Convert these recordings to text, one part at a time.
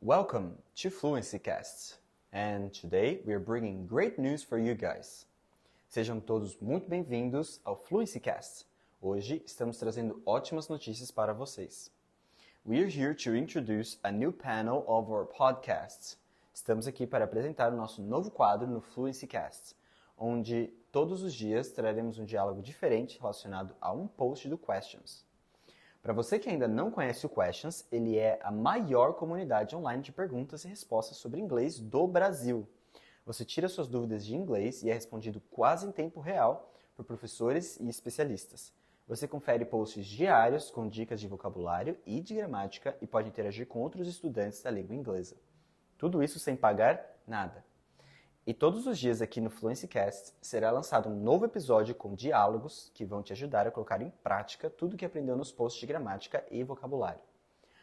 Welcome to Fluency Cast, and today we are bringing great news for you guys. Sejam todos muito bem-vindos ao Fluency Cast. Hoje estamos trazendo ótimas notícias para vocês. We are here to introduce a new panel of our podcasts. Estamos aqui para apresentar o nosso novo quadro no Fluency Cast, onde todos os dias traremos um diálogo diferente relacionado a um post do Questions. Para você que ainda não conhece o Questions, ele é a maior comunidade online de perguntas e respostas sobre inglês do Brasil. Você tira suas dúvidas de inglês e é respondido quase em tempo real por professores e especialistas. Você confere posts diários com dicas de vocabulário e de gramática e pode interagir com outros estudantes da língua inglesa. Tudo isso sem pagar nada. E todos os dias aqui no Fluency Cast será lançado um novo episódio com diálogos que vão te ajudar a colocar em prática tudo que aprendeu nos posts de gramática e vocabulário.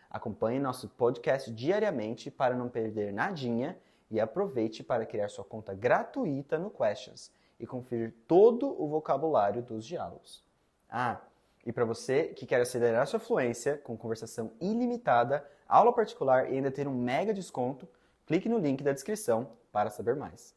Acompanhe nosso podcast diariamente para não perder nadinha e aproveite para criar sua conta gratuita no Questions e conferir todo o vocabulário dos diálogos. Ah, e para você que quer acelerar sua fluência com conversação ilimitada, aula particular e ainda ter um mega desconto, clique no link da descrição para saber mais.